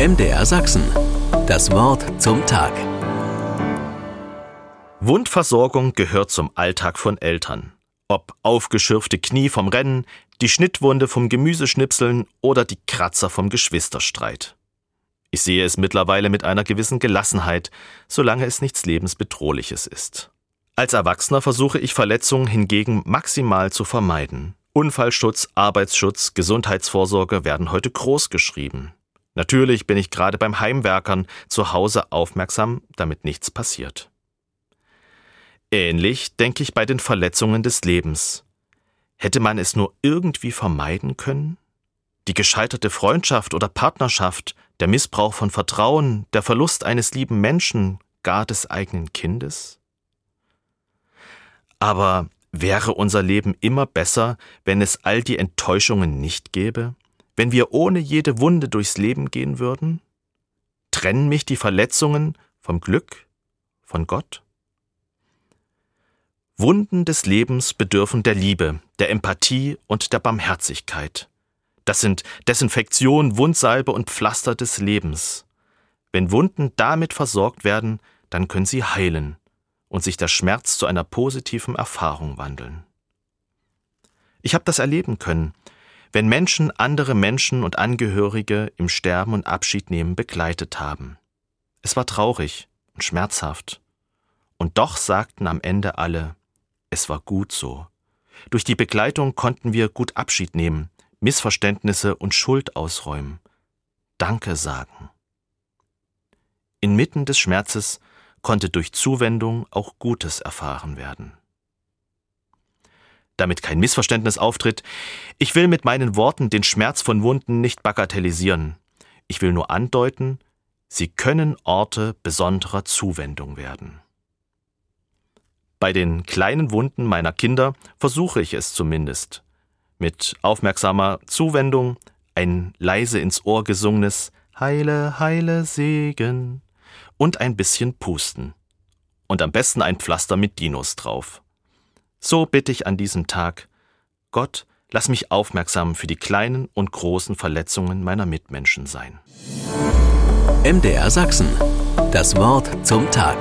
MDR Sachsen. Das Wort zum Tag. Wundversorgung gehört zum Alltag von Eltern. Ob aufgeschürfte Knie vom Rennen, die Schnittwunde vom Gemüseschnipseln oder die Kratzer vom Geschwisterstreit. Ich sehe es mittlerweile mit einer gewissen Gelassenheit, solange es nichts lebensbedrohliches ist. Als Erwachsener versuche ich Verletzungen hingegen maximal zu vermeiden. Unfallschutz, Arbeitsschutz, Gesundheitsvorsorge werden heute groß geschrieben. Natürlich bin ich gerade beim Heimwerkern zu Hause aufmerksam, damit nichts passiert. Ähnlich denke ich bei den Verletzungen des Lebens. Hätte man es nur irgendwie vermeiden können? Die gescheiterte Freundschaft oder Partnerschaft, der Missbrauch von Vertrauen, der Verlust eines lieben Menschen, gar des eigenen Kindes? Aber wäre unser Leben immer besser, wenn es all die Enttäuschungen nicht gäbe? Wenn wir ohne jede Wunde durchs Leben gehen würden? Trennen mich die Verletzungen vom Glück, von Gott? Wunden des Lebens bedürfen der Liebe, der Empathie und der Barmherzigkeit. Das sind Desinfektion, Wundsalbe und Pflaster des Lebens. Wenn Wunden damit versorgt werden, dann können sie heilen und sich der Schmerz zu einer positiven Erfahrung wandeln. Ich habe das erleben können, wenn Menschen andere Menschen und Angehörige im Sterben und Abschied nehmen begleitet haben. Es war traurig und schmerzhaft. Und doch sagten am Ende alle, es war gut so. Durch die Begleitung konnten wir gut Abschied nehmen, Missverständnisse und Schuld ausräumen, Danke sagen. Inmitten des Schmerzes konnte durch Zuwendung auch Gutes erfahren werden damit kein Missverständnis auftritt, ich will mit meinen Worten den Schmerz von Wunden nicht bagatellisieren. Ich will nur andeuten, sie können Orte besonderer Zuwendung werden. Bei den kleinen Wunden meiner Kinder versuche ich es zumindest. Mit aufmerksamer Zuwendung ein leise ins Ohr gesungenes Heile, heile Segen und ein bisschen Pusten. Und am besten ein Pflaster mit Dinos drauf. So bitte ich an diesem Tag, Gott, lass mich aufmerksam für die kleinen und großen Verletzungen meiner Mitmenschen sein. MDR Sachsen. Das Wort zum Tag.